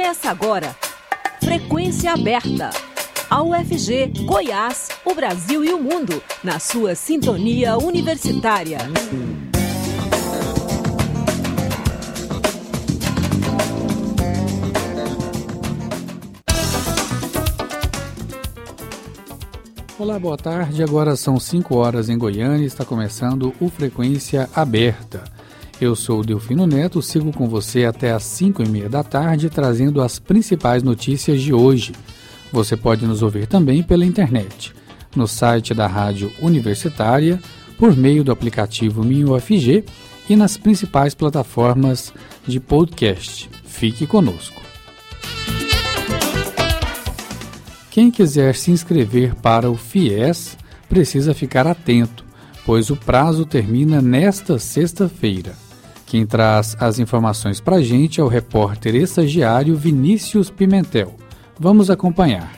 Começa agora. Frequência aberta. A UFG, Goiás, o Brasil e o mundo, na sua sintonia universitária. Olá, boa tarde. Agora são 5 horas em Goiânia e está começando o Frequência Aberta. Eu sou o Delfino Neto, sigo com você até às 5 e meia da tarde, trazendo as principais notícias de hoje. Você pode nos ouvir também pela internet, no site da Rádio Universitária, por meio do aplicativo MinUFG e nas principais plataformas de podcast. Fique conosco. Quem quiser se inscrever para o FIES precisa ficar atento, pois o prazo termina nesta sexta-feira. Quem traz as informações para a gente é o repórter estagiário Vinícius Pimentel. Vamos acompanhar.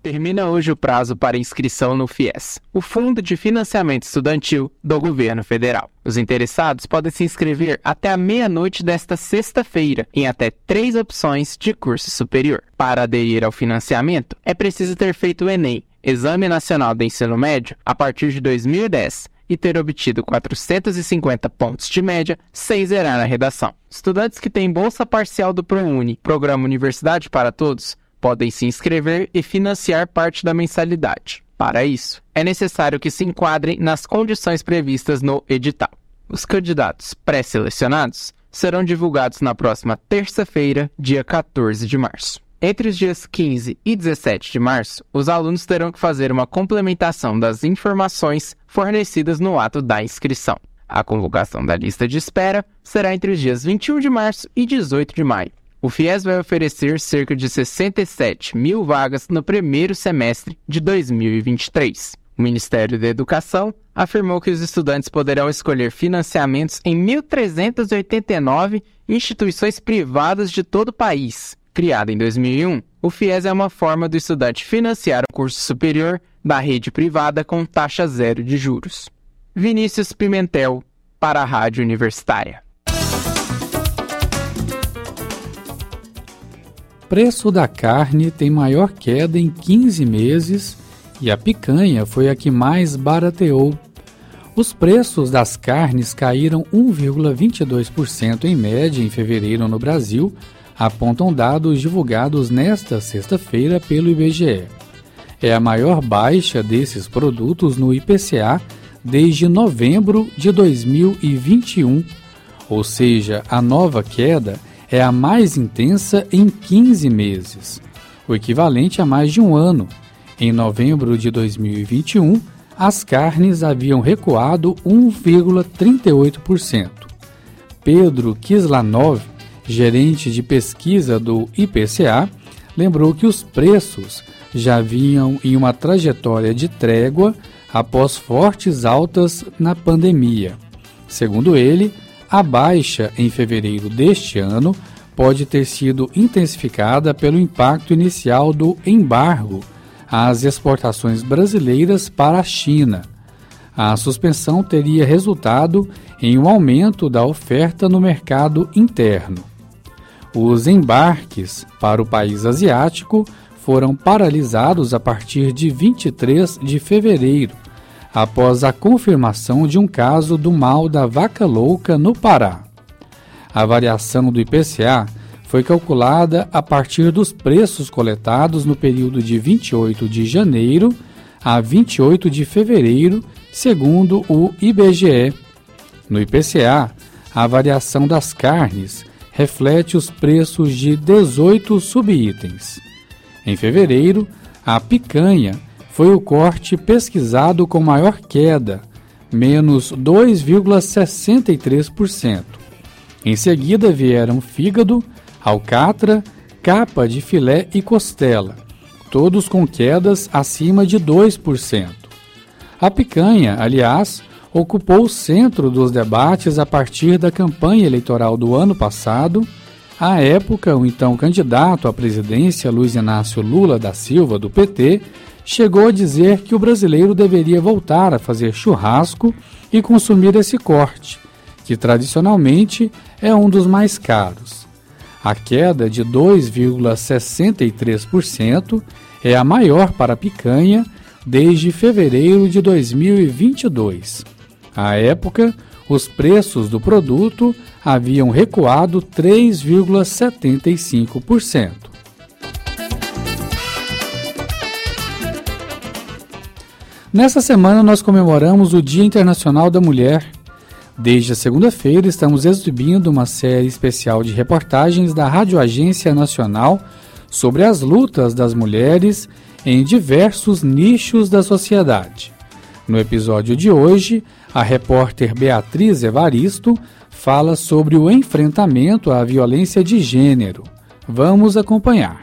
Termina hoje o prazo para inscrição no FIES, o Fundo de Financiamento Estudantil do Governo Federal. Os interessados podem se inscrever até a meia-noite desta sexta-feira em até três opções de curso superior. Para aderir ao financiamento, é preciso ter feito o Enem, Exame Nacional de Ensino Médio, a partir de 2010 e ter obtido 450 pontos de média sem zerar na redação. Estudantes que têm bolsa parcial do ProUni, Programa Universidade para Todos, podem se inscrever e financiar parte da mensalidade. Para isso, é necessário que se enquadrem nas condições previstas no edital. Os candidatos pré-selecionados serão divulgados na próxima terça-feira, dia 14 de março. Entre os dias 15 e 17 de março, os alunos terão que fazer uma complementação das informações fornecidas no ato da inscrição. A convocação da lista de espera será entre os dias 21 de março e 18 de maio. O FIES vai oferecer cerca de 67 mil vagas no primeiro semestre de 2023. O Ministério da Educação afirmou que os estudantes poderão escolher financiamentos em 1.389 instituições privadas de todo o país. Criado em 2001, o FIES é uma forma do estudante financiar o curso superior da rede privada com taxa zero de juros. Vinícius Pimentel, para a Rádio Universitária. preço da carne tem maior queda em 15 meses e a picanha foi a que mais barateou. Os preços das carnes caíram 1,22% em média em fevereiro no Brasil, apontam dados divulgados nesta sexta-feira pelo IBGE. É a maior baixa desses produtos no IPCA desde novembro de 2021, ou seja, a nova queda é a mais intensa em 15 meses, o equivalente a mais de um ano. Em novembro de 2021, as carnes haviam recuado 1,38%. Pedro Kislanov, gerente de pesquisa do IPCA, lembrou que os preços já vinham em uma trajetória de trégua após fortes altas na pandemia. Segundo ele, a baixa em fevereiro deste ano pode ter sido intensificada pelo impacto inicial do embargo às exportações brasileiras para a China. A suspensão teria resultado em um aumento da oferta no mercado interno. Os embarques para o país asiático foram paralisados a partir de 23 de fevereiro, após a confirmação de um caso do mal da vaca louca no Pará. A variação do IPCA foi calculada a partir dos preços coletados no período de 28 de janeiro a 28 de fevereiro, segundo o IBGE. No IPCA, a variação das carnes reflete os preços de 18 subitens. Em fevereiro, a picanha foi o corte pesquisado com maior queda, menos 2,63%. Em seguida vieram fígado, alcatra, capa de filé e costela, todos com quedas acima de 2%. A picanha, aliás, ocupou o centro dos debates a partir da campanha eleitoral do ano passado. À época, o então candidato à presidência Luiz Inácio Lula da Silva, do PT, chegou a dizer que o brasileiro deveria voltar a fazer churrasco e consumir esse corte, que tradicionalmente é um dos mais caros. A queda de 2,63% é a maior para a picanha desde fevereiro de 2022. À época, os preços do produto haviam recuado 3,75%. Nessa semana, nós comemoramos o Dia Internacional da Mulher. Desde a segunda-feira, estamos exibindo uma série especial de reportagens da Rádio Agência Nacional sobre as lutas das mulheres em diversos nichos da sociedade. No episódio de hoje, a repórter Beatriz Evaristo fala sobre o enfrentamento à violência de gênero. Vamos acompanhar.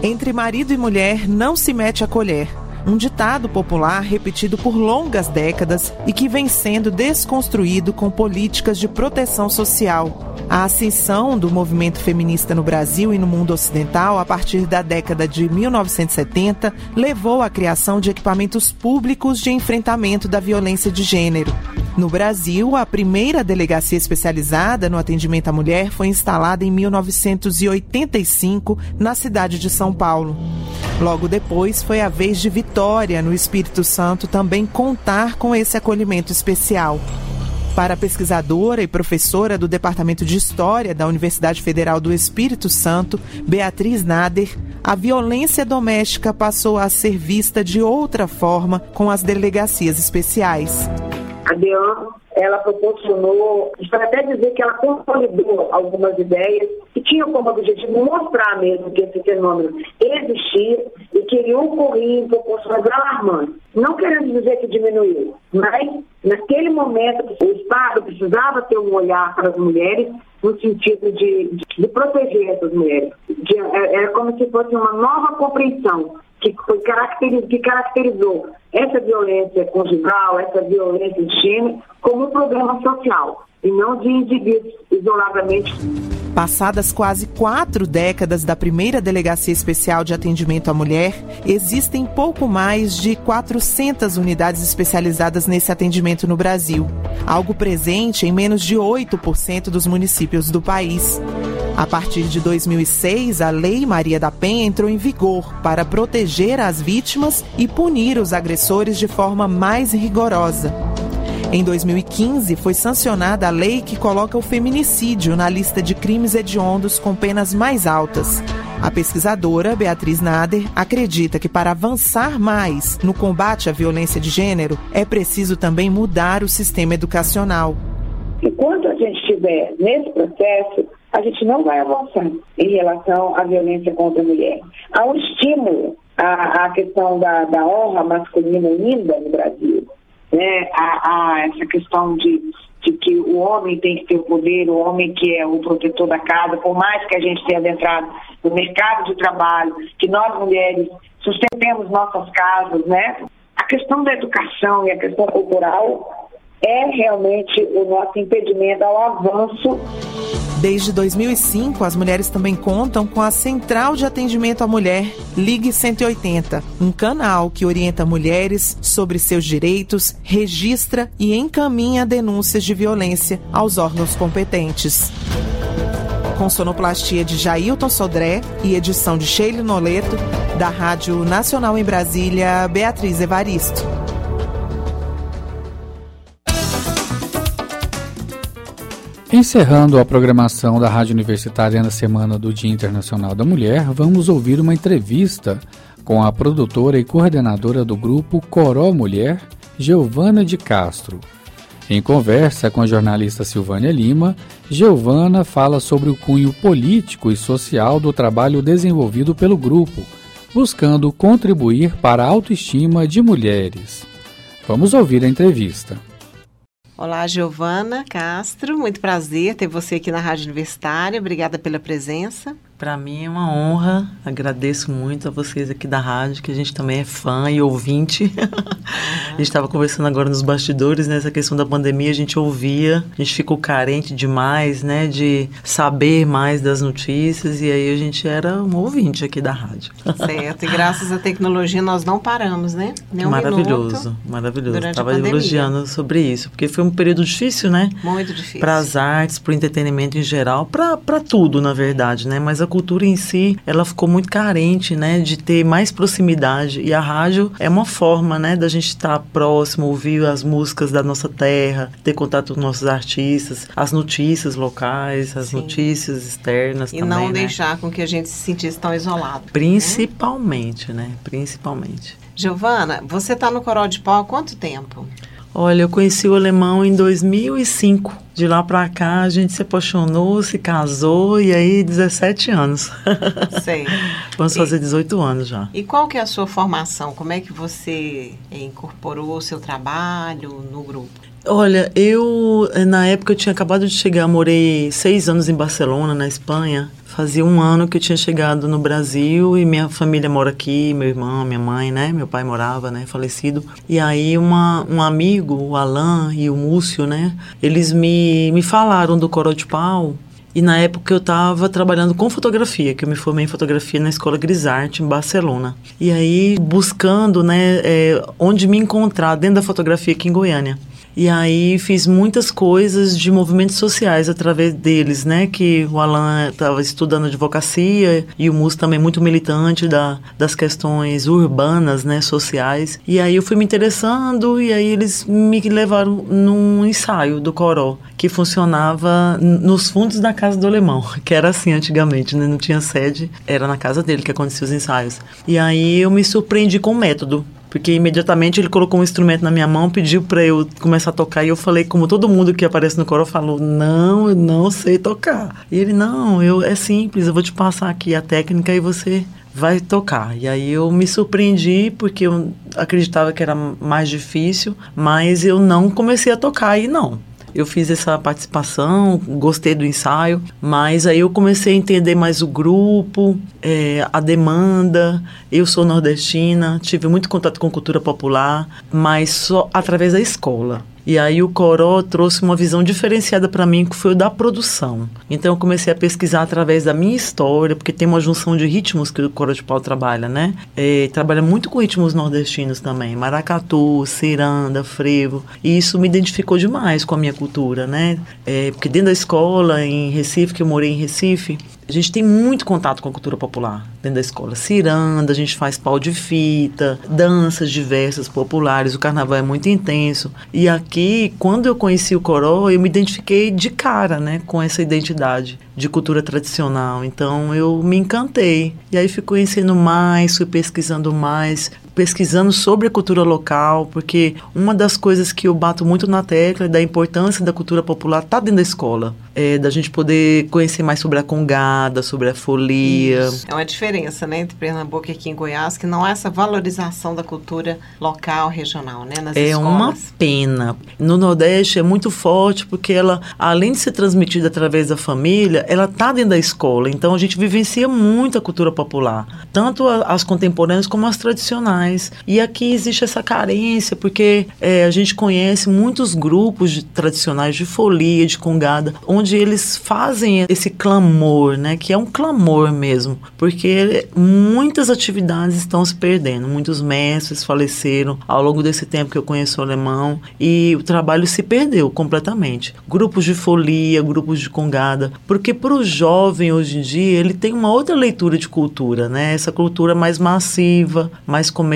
Entre marido e mulher não se mete a colher um ditado popular repetido por longas décadas e que vem sendo desconstruído com políticas de proteção social. A ascensão do movimento feminista no Brasil e no mundo ocidental a partir da década de 1970 levou à criação de equipamentos públicos de enfrentamento da violência de gênero. No Brasil, a primeira delegacia especializada no atendimento à mulher foi instalada em 1985 na cidade de São Paulo. Logo depois, foi a vez de Vitória, no Espírito Santo, também contar com esse acolhimento especial. Para a pesquisadora e professora do Departamento de História da Universidade Federal do Espírito Santo, Beatriz Nader, a violência doméstica passou a ser vista de outra forma com as delegacias especiais. A DEAN, ela proporcionou, a gente pode até dizer que ela consolidou algumas ideias que tinham como objetivo mostrar mesmo que esse fenômeno existia e que ele ocorria em proporções alarmantes. Não querendo dizer que diminuiu, mas naquele momento o Estado precisava ter um olhar para as mulheres no sentido de, de, de proteger essas mulheres. Era é, é como se fosse uma nova compreensão que, foi caracteriz, que caracterizou essa violência conjugal, essa violência de gênero, como um problema social e não de indivíduos isoladamente. Passadas quase quatro décadas da primeira Delegacia Especial de Atendimento à Mulher, existem pouco mais de 400 unidades especializadas nesse atendimento no Brasil, algo presente em menos de 8% dos municípios do país. A partir de 2006, a Lei Maria da Penha entrou em vigor para proteger as vítimas e punir os agressores de forma mais rigorosa. Em 2015, foi sancionada a lei que coloca o feminicídio na lista de crimes hediondos com penas mais altas. A pesquisadora Beatriz Nader acredita que para avançar mais no combate à violência de gênero, é preciso também mudar o sistema educacional. Enquanto a gente estiver nesse processo, a gente não vai avançar em relação à violência contra a mulher. Há um estímulo à, à questão da, da honra masculina ainda no Brasil. Né? Há, há essa questão de, de que o homem tem que ter o poder, o homem que é o protetor da casa, por mais que a gente tenha adentrado no mercado de trabalho, que nós mulheres sustentemos nossas casas, né? A questão da educação e a questão cultural é realmente o nosso impedimento ao avanço Desde 2005, as mulheres também contam com a Central de Atendimento à Mulher Ligue 180, um canal que orienta mulheres sobre seus direitos, registra e encaminha denúncias de violência aos órgãos competentes. Com sonoplastia de Jailton Sodré e edição de Sheila Noleto, da Rádio Nacional em Brasília, Beatriz Evaristo. Encerrando a programação da Rádio Universitária na semana do Dia Internacional da Mulher, vamos ouvir uma entrevista com a produtora e coordenadora do grupo Coró Mulher, Giovana de Castro. Em conversa com a jornalista Silvânia Lima, Giovana fala sobre o cunho político e social do trabalho desenvolvido pelo grupo, buscando contribuir para a autoestima de mulheres. Vamos ouvir a entrevista. Olá, Giovana Castro, muito prazer ter você aqui na Rádio Universitária. Obrigada pela presença. Para mim é uma honra, agradeço muito a vocês aqui da rádio, que a gente também é fã e ouvinte. a gente estava conversando agora nos bastidores, nessa né, questão da pandemia, a gente ouvia, a gente ficou carente demais, né, de saber mais das notícias e aí a gente era um ouvinte aqui da rádio. Certo, e graças à tecnologia nós não paramos, né? Nem um maravilhoso, maravilhoso. Estava elogiando sobre isso, porque foi um período difícil, né? Muito difícil. Para as artes, para o entretenimento em geral, para tudo, na verdade, né? Mas a cultura em si, ela ficou muito carente, né, de ter mais proximidade e a rádio é uma forma, né, da gente estar tá próximo, ouvir as músicas da nossa terra, ter contato com nossos artistas, as notícias locais, as Sim. notícias externas e também, não né? deixar com que a gente se sentisse tão isolado. Principalmente, né? né? Principalmente. Giovana, você está no Coral de Pau há quanto tempo? Olha, eu conheci o alemão em 2005. De lá para cá a gente se apaixonou, se casou e aí 17 anos. Sei. Vamos e, fazer 18 anos já. E qual que é a sua formação? Como é que você incorporou o seu trabalho no grupo? Olha, eu na época eu tinha acabado de chegar, morei seis anos em Barcelona, na Espanha. Fazia um ano que eu tinha chegado no Brasil e minha família mora aqui, meu irmão, minha mãe, né? Meu pai morava, né? Falecido. E aí uma, um amigo, o Alan e o Múcio, né? Eles me, me falaram do Coro de Pau e na época eu estava trabalhando com fotografia, que eu me formei em fotografia na Escola Grisarte, em Barcelona. E aí buscando, né, é, onde me encontrar dentro da fotografia aqui em Goiânia. E aí fiz muitas coisas de movimentos sociais através deles, né? Que o Alan estava estudando advocacia e o Mus também muito militante da, das questões urbanas, né? Sociais. E aí eu fui me interessando e aí eles me levaram num ensaio do Coró, que funcionava nos fundos da casa do Alemão, que era assim antigamente, né? Não tinha sede, era na casa dele que acontecia os ensaios. E aí eu me surpreendi com o método porque imediatamente ele colocou um instrumento na minha mão, pediu para eu começar a tocar e eu falei, como todo mundo que aparece no coro falou, não, eu não sei tocar. E ele, não, eu é simples, eu vou te passar aqui a técnica e você vai tocar. E aí eu me surpreendi porque eu acreditava que era mais difícil, mas eu não comecei a tocar e não. Eu fiz essa participação, gostei do ensaio, mas aí eu comecei a entender mais o grupo, é, a demanda. Eu sou nordestina, tive muito contato com cultura popular, mas só através da escola. E aí o Coró trouxe uma visão diferenciada para mim, que foi o da produção. Então eu comecei a pesquisar através da minha história, porque tem uma junção de ritmos que o Coró de Pau trabalha, né? É, trabalha muito com ritmos nordestinos também, maracatu, ciranda, frevo. E isso me identificou demais com a minha cultura, né? É, porque dentro da escola, em Recife, que eu morei em Recife, a gente tem muito contato com a cultura popular dentro da escola. Ciranda, a gente faz pau de fita, danças diversas populares, o carnaval é muito intenso. E aqui, quando eu conheci o Coró, eu me identifiquei de cara, né, com essa identidade de cultura tradicional. Então eu me encantei. E aí fui conhecendo mais, fui pesquisando mais, pesquisando sobre a cultura local, porque uma das coisas que eu bato muito na tecla é da importância da cultura popular tá dentro da escola. É, da gente poder conhecer mais sobre a congada, sobre a folia. Isso. É uma diferença, né, entre Pernambuco e aqui em Goiás, que não há essa valorização da cultura local, regional, né, nas é escolas. uma pena. No Nordeste é muito forte, porque ela, além de ser transmitida através da família, ela tá dentro da escola. Então a gente vivencia muito a cultura popular, tanto as contemporâneas como as tradicionais. E aqui existe essa carência, porque é, a gente conhece muitos grupos de, tradicionais de folia, de congada, onde eles fazem esse clamor, né? Que é um clamor mesmo, porque muitas atividades estão se perdendo. Muitos mestres faleceram ao longo desse tempo que eu conheço o alemão e o trabalho se perdeu completamente. Grupos de folia, grupos de congada, porque para o jovem hoje em dia ele tem uma outra leitura de cultura, né? Essa cultura mais massiva, mais comercial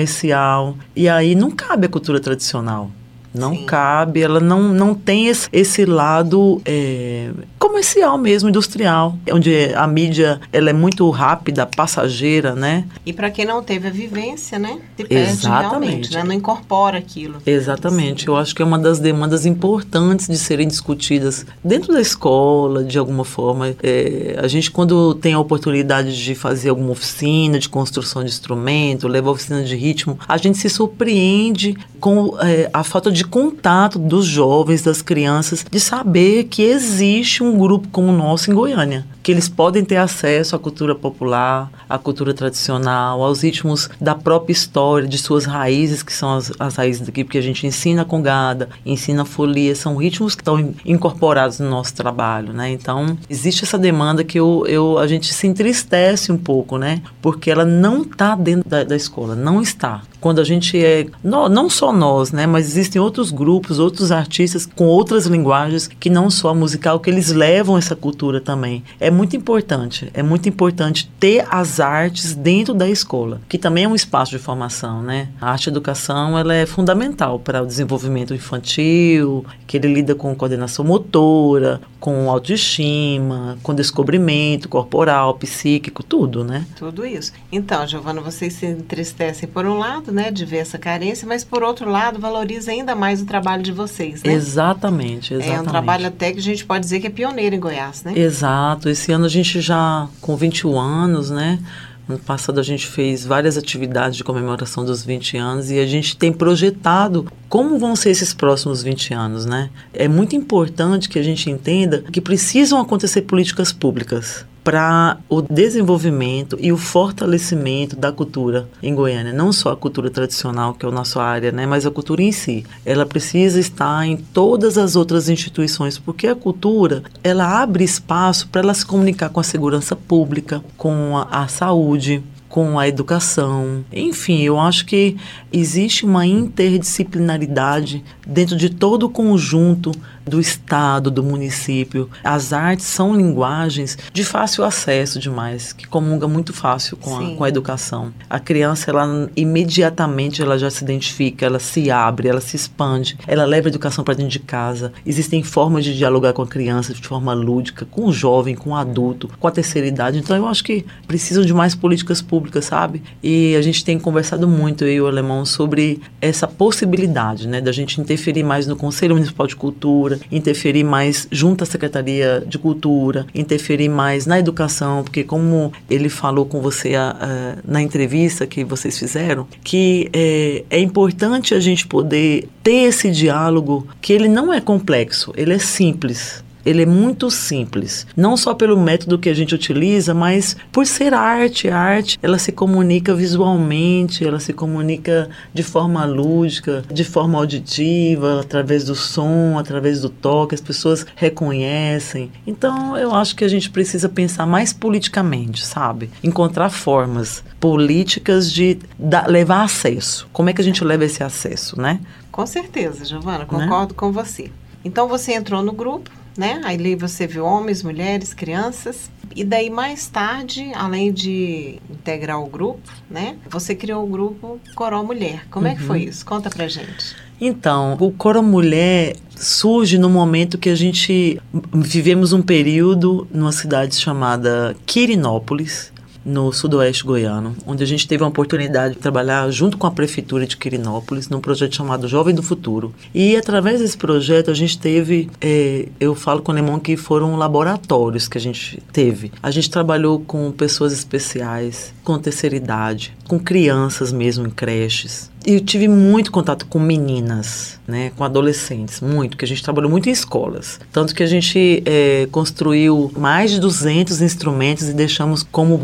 e aí não cabe a cultura tradicional. Não Sim. cabe, ela não, não tem esse, esse lado é, comercial mesmo, industrial, onde a mídia ela é muito rápida, passageira, né? E para quem não teve a vivência, né? Se perde Exatamente. né? Não incorpora aquilo. Exatamente. Sim. Eu acho que é uma das demandas importantes de serem discutidas dentro da escola, de alguma forma. É, a gente, quando tem a oportunidade de fazer alguma oficina de construção de instrumento, levar oficina de ritmo, a gente se surpreende com é, a falta de de contato dos jovens, das crianças, de saber que existe um grupo como o nosso em Goiânia, que eles podem ter acesso à cultura popular, à cultura tradicional, aos ritmos da própria história, de suas raízes, que são as, as raízes daqui, porque a gente ensina congada, ensina folia, são ritmos que estão incorporados no nosso trabalho, né? Então, existe essa demanda que eu, eu, a gente se entristece um pouco, né? Porque ela não está dentro da, da escola, não está quando a gente é não, não só nós, né, mas existem outros grupos, outros artistas com outras linguagens que não só a musical que eles levam essa cultura também. É muito importante, é muito importante ter as artes dentro da escola, que também é um espaço de formação, né? A arte educação ela é fundamental para o desenvolvimento infantil, que ele lida com coordenação motora, com autoestima, com descobrimento corporal, psíquico, tudo, né? Tudo isso. Então, Giovana, vocês se entristecem por um lado, né, de ver essa carência, mas por outro lado, valoriza ainda mais o trabalho de vocês, né? Exatamente, exatamente. É um trabalho até que a gente pode dizer que é pioneiro em Goiás, né? Exato. Esse ano a gente já, com 21 anos, né, no passado a gente fez várias atividades de comemoração dos 20 anos e a gente tem projetado como vão ser esses próximos 20 anos, né? É muito importante que a gente entenda que precisam acontecer políticas públicas para o desenvolvimento e o fortalecimento da cultura em Goiânia, não só a cultura tradicional, que é a nossa área, né, mas a cultura em si. Ela precisa estar em todas as outras instituições, porque a cultura, ela abre espaço para ela se comunicar com a segurança pública, com a, a saúde, com a educação. Enfim, eu acho que existe uma interdisciplinaridade dentro de todo o conjunto do estado, do município. As artes são linguagens de fácil acesso demais, que comunga muito fácil com a, com a educação. A criança, ela imediatamente ela já se identifica, ela se abre, ela se expande, ela leva a educação para dentro de casa. Existem formas de dialogar com a criança de forma lúdica, com o jovem, com o adulto, com a terceira idade. Então eu acho que precisam de mais políticas públicas, sabe? E a gente tem conversado muito, eu e o Alemão, sobre essa possibilidade, né, da gente interferir mais no Conselho Municipal de Interferir mais junto à Secretaria de Cultura, interferir mais na educação, porque como ele falou com você a, a, na entrevista que vocês fizeram, que é, é importante a gente poder ter esse diálogo que ele não é complexo, ele é simples ele é muito simples. Não só pelo método que a gente utiliza, mas por ser arte. A arte, ela se comunica visualmente, ela se comunica de forma lúdica, de forma auditiva, através do som, através do toque, as pessoas reconhecem. Então, eu acho que a gente precisa pensar mais politicamente, sabe? Encontrar formas políticas de levar acesso. Como é que a gente leva esse acesso, né? Com certeza, Giovana, concordo né? com você. Então você entrou no grupo, né? Aí você viu homens, mulheres, crianças. E daí mais tarde, além de integrar o grupo, né? Você criou o grupo Coró Mulher. Como uhum. é que foi uhum. isso? Conta pra gente. Então, o Coro Mulher surge no momento que a gente vivemos um período numa cidade chamada Quirinópolis, no sudoeste goiano, onde a gente teve a oportunidade de trabalhar junto com a prefeitura de Quirinópolis num projeto chamado Jovem do Futuro. E através desse projeto a gente teve, é, eu falo com o Lemon que foram laboratórios que a gente teve. A gente trabalhou com pessoas especiais, com terceira idade, com crianças mesmo em creches eu tive muito contato com meninas, né, com adolescentes, muito, que a gente trabalhou muito em escolas. Tanto que a gente é, construiu mais de 200 instrumentos e deixamos como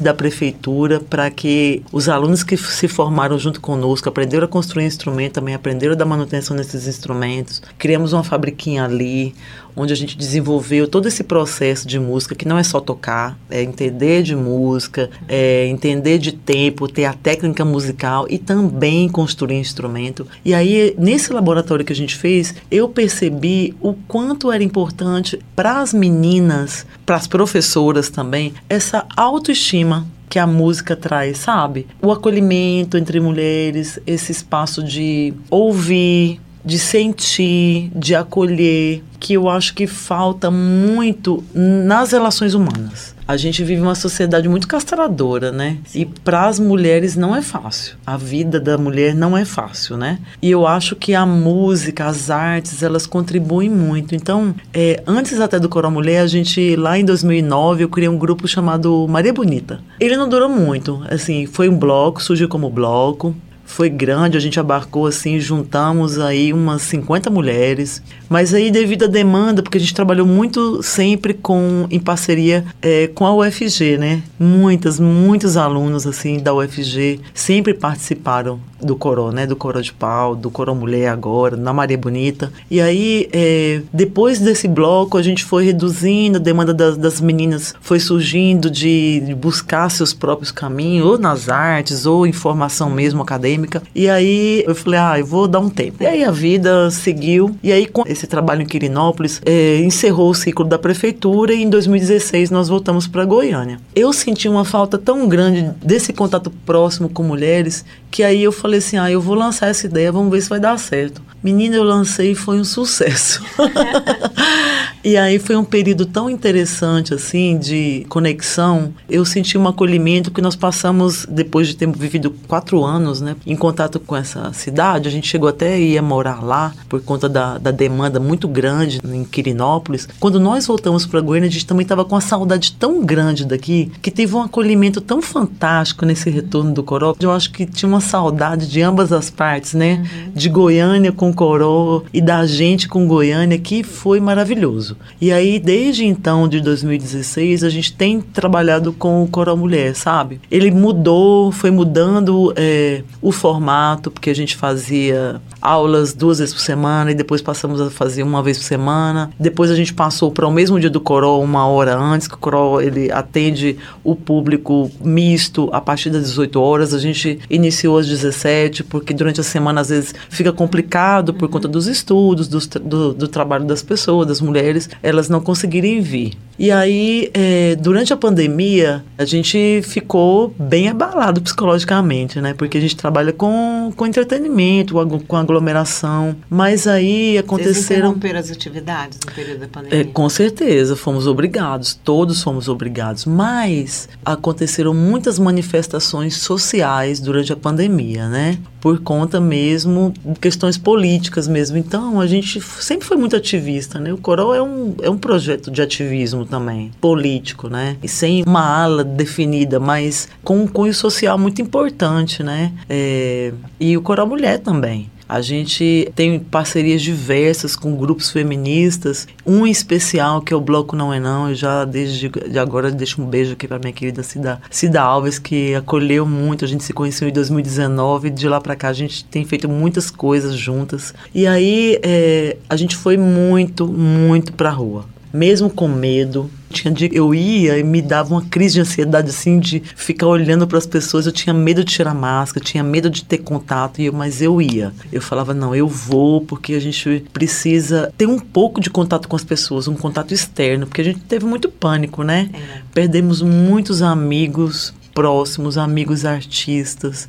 da prefeitura para que os alunos que se formaram junto conosco aprenderam a construir instrumento, também aprenderam a dar manutenção nesses instrumentos. Criamos uma fabriquinha ali, onde a gente desenvolveu todo esse processo de música, que não é só tocar, é entender de música, é entender de tempo, ter a técnica musical e também construir instrumento. E aí, nesse laboratório que a gente fez, eu percebi o quanto era importante para as meninas, para as professoras também, essa autoestima que a música traz, sabe? O acolhimento entre mulheres, esse espaço de ouvir, de sentir, de acolher, que eu acho que falta muito nas relações humanas. A gente vive uma sociedade muito castradora, né? E para as mulheres não é fácil. A vida da mulher não é fácil, né? E eu acho que a música, as artes, elas contribuem muito. Então, é, antes até do Coral Mulher, a gente, lá em 2009, eu criei um grupo chamado Maria Bonita. Ele não durou muito. Assim, foi um bloco, surgiu como bloco foi grande, a gente abarcou assim, juntamos aí umas 50 mulheres. Mas aí devido à demanda, porque a gente trabalhou muito sempre com em parceria é, com a UFG, né? Muitas, muitos alunos assim da UFG sempre participaram do Coró, né? Do Coró de Pau, do Coró Mulher agora, na Maria Bonita. E aí, é, depois desse bloco, a gente foi reduzindo, a demanda das, das meninas foi surgindo de, buscar seus próprios caminhos, ou nas artes, ou em formação mesmo acadêmica. E aí eu falei, ah, eu vou dar um tempo. E aí a vida seguiu. E aí, com esse trabalho em Quirinópolis, é, encerrou o ciclo da prefeitura e em 2016 nós voltamos para Goiânia. Eu senti uma falta tão grande desse contato próximo com mulheres que aí eu falei assim, ah, eu vou lançar essa ideia, vamos ver se vai dar certo. Menina, eu lancei e foi um sucesso. e aí foi um período tão interessante, assim, de conexão. Eu senti um acolhimento que nós passamos, depois de ter vivido quatro anos, né, em contato com essa cidade. A gente chegou até a ir morar lá, por conta da, da demanda muito grande em Quirinópolis. Quando nós voltamos para Goiânia, a gente também estava com uma saudade tão grande daqui, que teve um acolhimento tão fantástico nesse retorno do Coró. Eu acho que tinha uma saudade de ambas as partes, né? Uhum. De Goiânia com Coró e da gente com Goiânia, que foi maravilhoso. E aí, desde então, de 2016, a gente tem trabalhado com o Coró Mulher, sabe? Ele mudou, foi mudando é, o formato, porque a gente fazia aulas duas vezes por semana e depois passamos a fazer uma vez por semana. Depois a gente passou para o mesmo dia do Coró, uma hora antes, que o Coró ele atende o público misto a partir das 18 horas. A gente iniciou às 17, porque durante a semana às vezes fica complicado por conta dos estudos, do, do, do trabalho das pessoas, das mulheres, elas não conseguirem vir. E aí, é, durante a pandemia, a gente ficou bem abalado psicologicamente, né? Porque a gente trabalha com, com entretenimento, com, aglomeração. Mas aí aconteceram. Vocês as atividades no período da pandemia? É, com certeza, fomos obrigados, todos fomos obrigados. Mas aconteceram muitas manifestações sociais durante a pandemia, né? Por conta mesmo de questões políticas mesmo. Então, a gente sempre foi muito ativista, né? O Coral é um, é um projeto de ativismo também, político, né? E sem uma ala definida, mas com um cunho social muito importante, né? É, e o Coral Mulher também. A gente tem parcerias diversas com grupos feministas, um especial que é o Bloco Não É Não. Eu já desde de agora deixo um beijo aqui para minha querida Cida, Cida Alves, que acolheu muito. A gente se conheceu em 2019 e de lá para cá a gente tem feito muitas coisas juntas. E aí é, a gente foi muito, muito para rua mesmo com medo. Tinha dia eu ia e me dava uma crise de ansiedade assim de ficar olhando para as pessoas. Eu tinha medo de tirar máscara, tinha medo de ter contato, eu, mas eu ia. Eu falava não, eu vou porque a gente precisa ter um pouco de contato com as pessoas, um contato externo, porque a gente teve muito pânico, né? É. Perdemos muitos amigos próximos, amigos artistas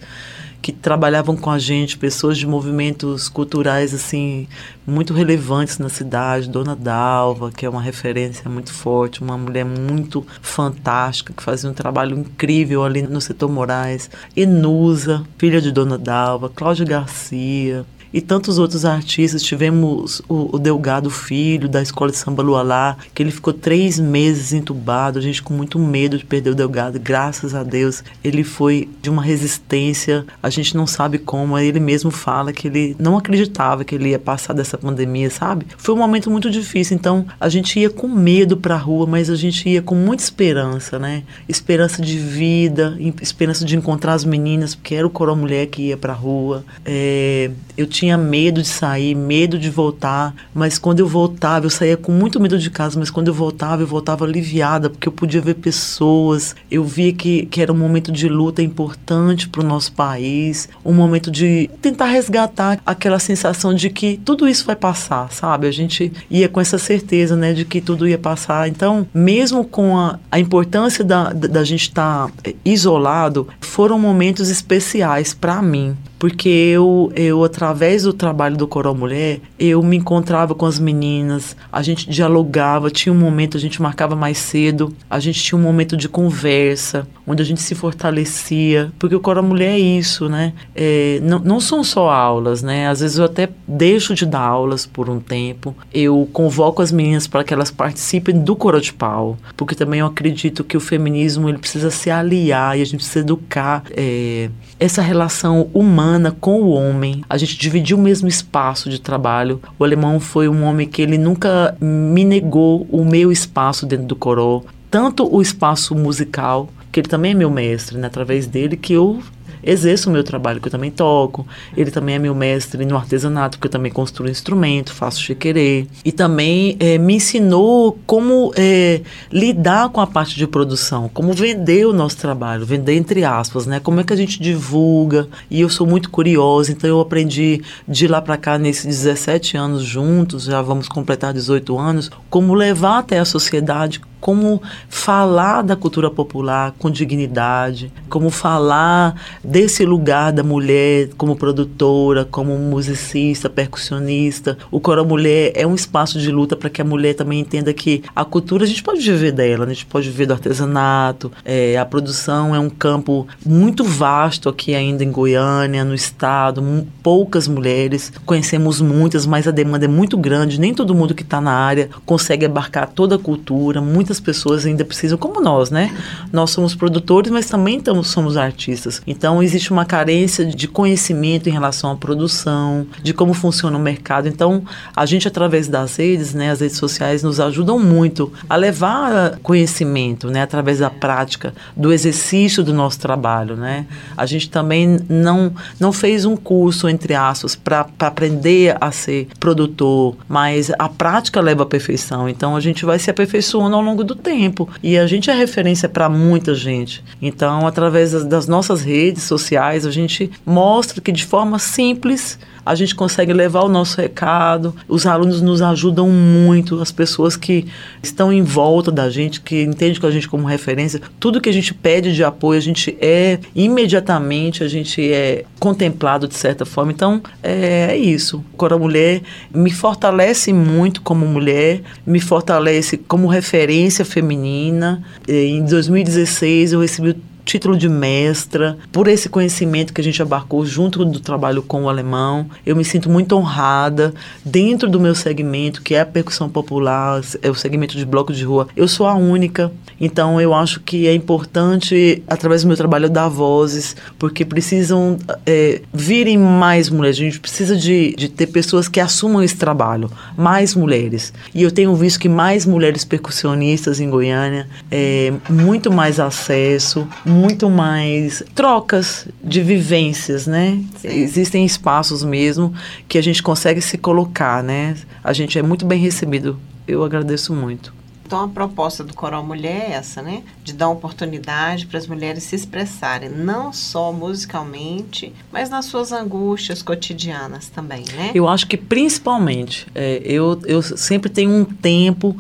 que trabalhavam com a gente, pessoas de movimentos culturais assim muito relevantes na cidade, Dona Dalva, que é uma referência muito forte, uma mulher muito fantástica que fazia um trabalho incrível ali no setor Moraes, Enusa, filha de Dona Dalva, Cláudia Garcia, e tantos outros artistas. Tivemos o, o Delgado Filho, da Escola de Samba Lualá, que ele ficou três meses entubado, a gente com muito medo de perder o Delgado. Graças a Deus, ele foi de uma resistência, a gente não sabe como, ele mesmo fala que ele não acreditava que ele ia passar dessa pandemia, sabe? Foi um momento muito difícil, então a gente ia com medo pra rua, mas a gente ia com muita esperança, né? Esperança de vida, esperança de encontrar as meninas, porque era o Coro Mulher que ia pra rua. É, eu tinha medo de sair, medo de voltar, mas quando eu voltava, eu saía com muito medo de casa, mas quando eu voltava, eu voltava aliviada, porque eu podia ver pessoas, eu via que, que era um momento de luta importante para o nosso país, um momento de tentar resgatar aquela sensação de que tudo isso vai passar, sabe? A gente ia com essa certeza, né, de que tudo ia passar. Então, mesmo com a, a importância da, da, da gente estar tá eh, isolado, foram momentos especiais para mim, porque eu, eu através do trabalho do Coral Mulher, eu me encontrava com as meninas, a gente dialogava, tinha um momento, a gente marcava mais cedo, a gente tinha um momento de conversa, onde a gente se fortalecia, porque o Coral Mulher é isso, né? É, não, não são só aulas, né? Às vezes eu até deixo de dar aulas por um tempo, eu convoco as meninas para que elas participem do Coral de Pau, porque também eu acredito que o feminismo ele precisa se aliar e a gente precisa educar é, essa relação humana com o homem. A gente dividiu o mesmo espaço de trabalho. O alemão foi um homem que ele nunca me negou o meu espaço dentro do coró, tanto o espaço musical, que ele também é meu mestre, né? através dele que eu exerço o meu trabalho, que eu também toco. Ele também é meu mestre no artesanato, que eu também construo instrumento, faço chiquerê. E também é, me ensinou como é, lidar com a parte de produção, como vender o nosso trabalho, vender entre aspas, né? Como é que a gente divulga. E eu sou muito curiosa, então eu aprendi de lá para cá, nesses 17 anos juntos, já vamos completar 18 anos, como levar até a sociedade como falar da cultura popular com dignidade, como falar desse lugar da mulher como produtora, como musicista, percussionista. O Coro Mulher é um espaço de luta para que a mulher também entenda que a cultura a gente pode viver dela, né? a gente pode viver do artesanato, é, a produção é um campo muito vasto aqui ainda em Goiânia, no estado, poucas mulheres, conhecemos muitas, mas a demanda é muito grande, nem todo mundo que está na área consegue abarcar toda a cultura, muitas pessoas ainda precisam, como nós, né? Nós somos produtores, mas também estamos, somos artistas. Então, existe uma carência de conhecimento em relação à produção, de como funciona o mercado. Então, a gente, através das redes, né, as redes sociais, nos ajudam muito a levar conhecimento, né, através da prática, do exercício do nosso trabalho, né? A gente também não, não fez um curso, entre aspas, para aprender a ser produtor, mas a prática leva à perfeição. Então, a gente vai se aperfeiçoando ao longo longo do tempo. E a gente é referência para muita gente. Então, através das, nossas redes sociais, a gente mostra que de forma simples a gente consegue levar o nosso recado. Os alunos nos ajudam muito, as pessoas que estão em volta da gente, que entendem com a gente como referência. Tudo que a gente pede de apoio, a gente é imediatamente, a gente é contemplado de certa forma. Então, é, é isso. Cora Mulher me fortalece muito como mulher, me fortalece como referência feminina. Em 2016, eu recebi título de mestra, por esse conhecimento que a gente abarcou junto do trabalho com o alemão. Eu me sinto muito honrada dentro do meu segmento, que é a percussão popular, é o segmento de bloco de rua. Eu sou a única, então eu acho que é importante, através do meu trabalho, dar vozes, porque precisam é, virem mais mulheres. A gente precisa de, de ter pessoas que assumam esse trabalho, mais mulheres. E eu tenho visto que mais mulheres percussionistas em Goiânia, é, muito mais acesso, muito mais trocas de vivências, né? Sim. Existem espaços mesmo que a gente consegue se colocar, né? A gente é muito bem recebido. Eu agradeço muito. Então a proposta do Coral Mulher é essa, né? De dar oportunidade para as mulheres se expressarem, não só musicalmente, mas nas suas angústias cotidianas também, né? Eu acho que principalmente, é, eu, eu sempre tenho um tempo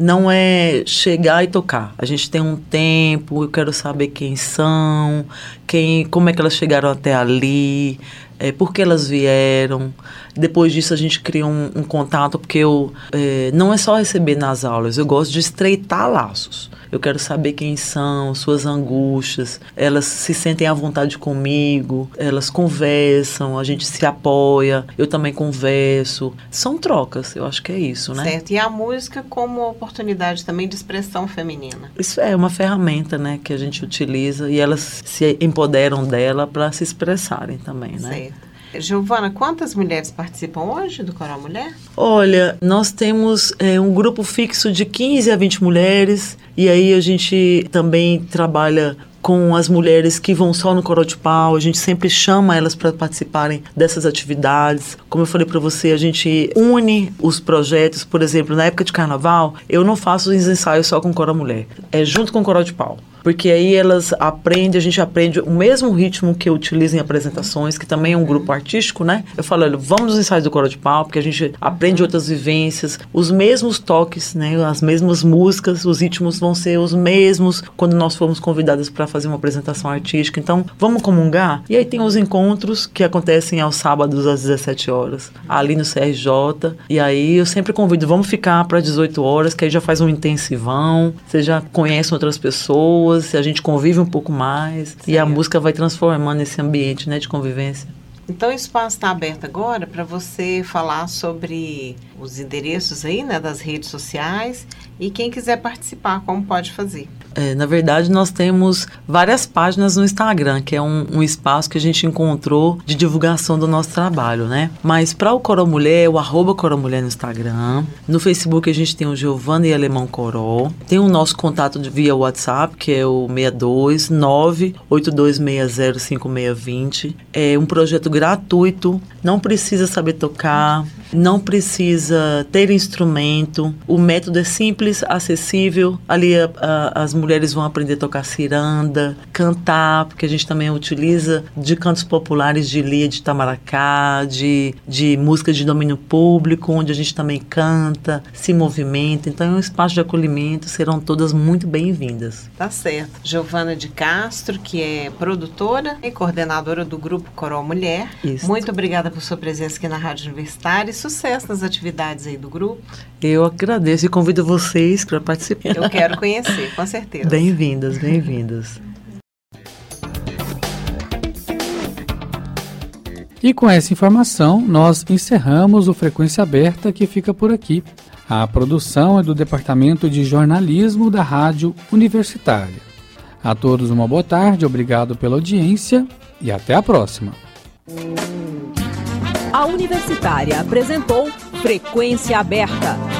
não é chegar e tocar. A gente tem um tempo, eu quero saber quem são, quem, como é que elas chegaram até ali, é, por que elas vieram. Depois disso a gente cria um, um contato, porque eu é, não é só receber nas aulas, eu gosto de estreitar laços eu quero saber quem são, suas angústias. Elas se sentem à vontade comigo, elas conversam, a gente se apoia, eu também converso. São trocas, eu acho que é isso, né? Certo. E a música como oportunidade também de expressão feminina. Isso é uma ferramenta, né, que a gente utiliza e elas se empoderam dela para se expressarem também, né? Certo. Giovana, quantas mulheres participam hoje do Coral Mulher? Olha, nós temos é, um grupo fixo de 15 a 20 mulheres e aí a gente também trabalha com as mulheres que vão só no Coral de Pau, a gente sempre chama elas para participarem dessas atividades. Como eu falei para você, a gente une os projetos, por exemplo, na época de carnaval, eu não faço os ensaios só com Coral Mulher, é junto com o Coral de Pau porque aí elas aprendem, a gente aprende o mesmo ritmo que eu utilizo em apresentações, que também é um grupo artístico, né? Eu falo, olha, vamos nos ensaios do coro de pau, porque a gente aprende outras vivências, os mesmos toques, né? As mesmas músicas, os ritmos vão ser os mesmos quando nós formos convidadas para fazer uma apresentação artística. Então, vamos comungar? E aí tem os encontros que acontecem aos sábados às 17 horas, ali no CRJ. E aí eu sempre convido, vamos ficar para 18 horas, que aí já faz um intensivão, você já conhece outras pessoas pessoas, a gente convive um pouco mais e a música vai transformando esse ambiente né, de convivência. Então o espaço está aberto agora para você falar sobre os endereços aí, né, das redes sociais e quem quiser participar, como pode fazer. É, na verdade, nós temos várias páginas no Instagram, que é um, um espaço que a gente encontrou de divulgação do nosso trabalho, né? Mas para o Coró Mulher, o arroba Mulher no Instagram. No Facebook a gente tem o Giovanna e Alemão Coró. Tem o nosso contato via WhatsApp, que é o 62 982605620. É um projeto gratuito, não precisa saber tocar, não precisa ter instrumento. O método é simples, acessível. Ali a, a, as mulheres vão aprender a tocar ciranda, cantar, porque a gente também utiliza de cantos populares de Lia de Tamaracá, de, de música de domínio público, onde a gente também canta, se movimenta. Então é um espaço de acolhimento, serão todas muito bem-vindas. Tá certo. Giovana de Castro, que é produtora e coordenadora do grupo Coral Mulher. Isso. Muito obrigada por sua presença aqui na Rádio Universitária sucesso nas atividades aí do grupo. Eu agradeço e convido vocês para participar. Eu quero conhecer, com certeza. Bem-vindas, bem-vindas. E com essa informação, nós encerramos o Frequência Aberta que fica por aqui. A produção é do Departamento de Jornalismo da Rádio Universitária. A todos uma boa tarde, obrigado pela audiência e até a próxima. A Universitária apresentou Frequência Aberta.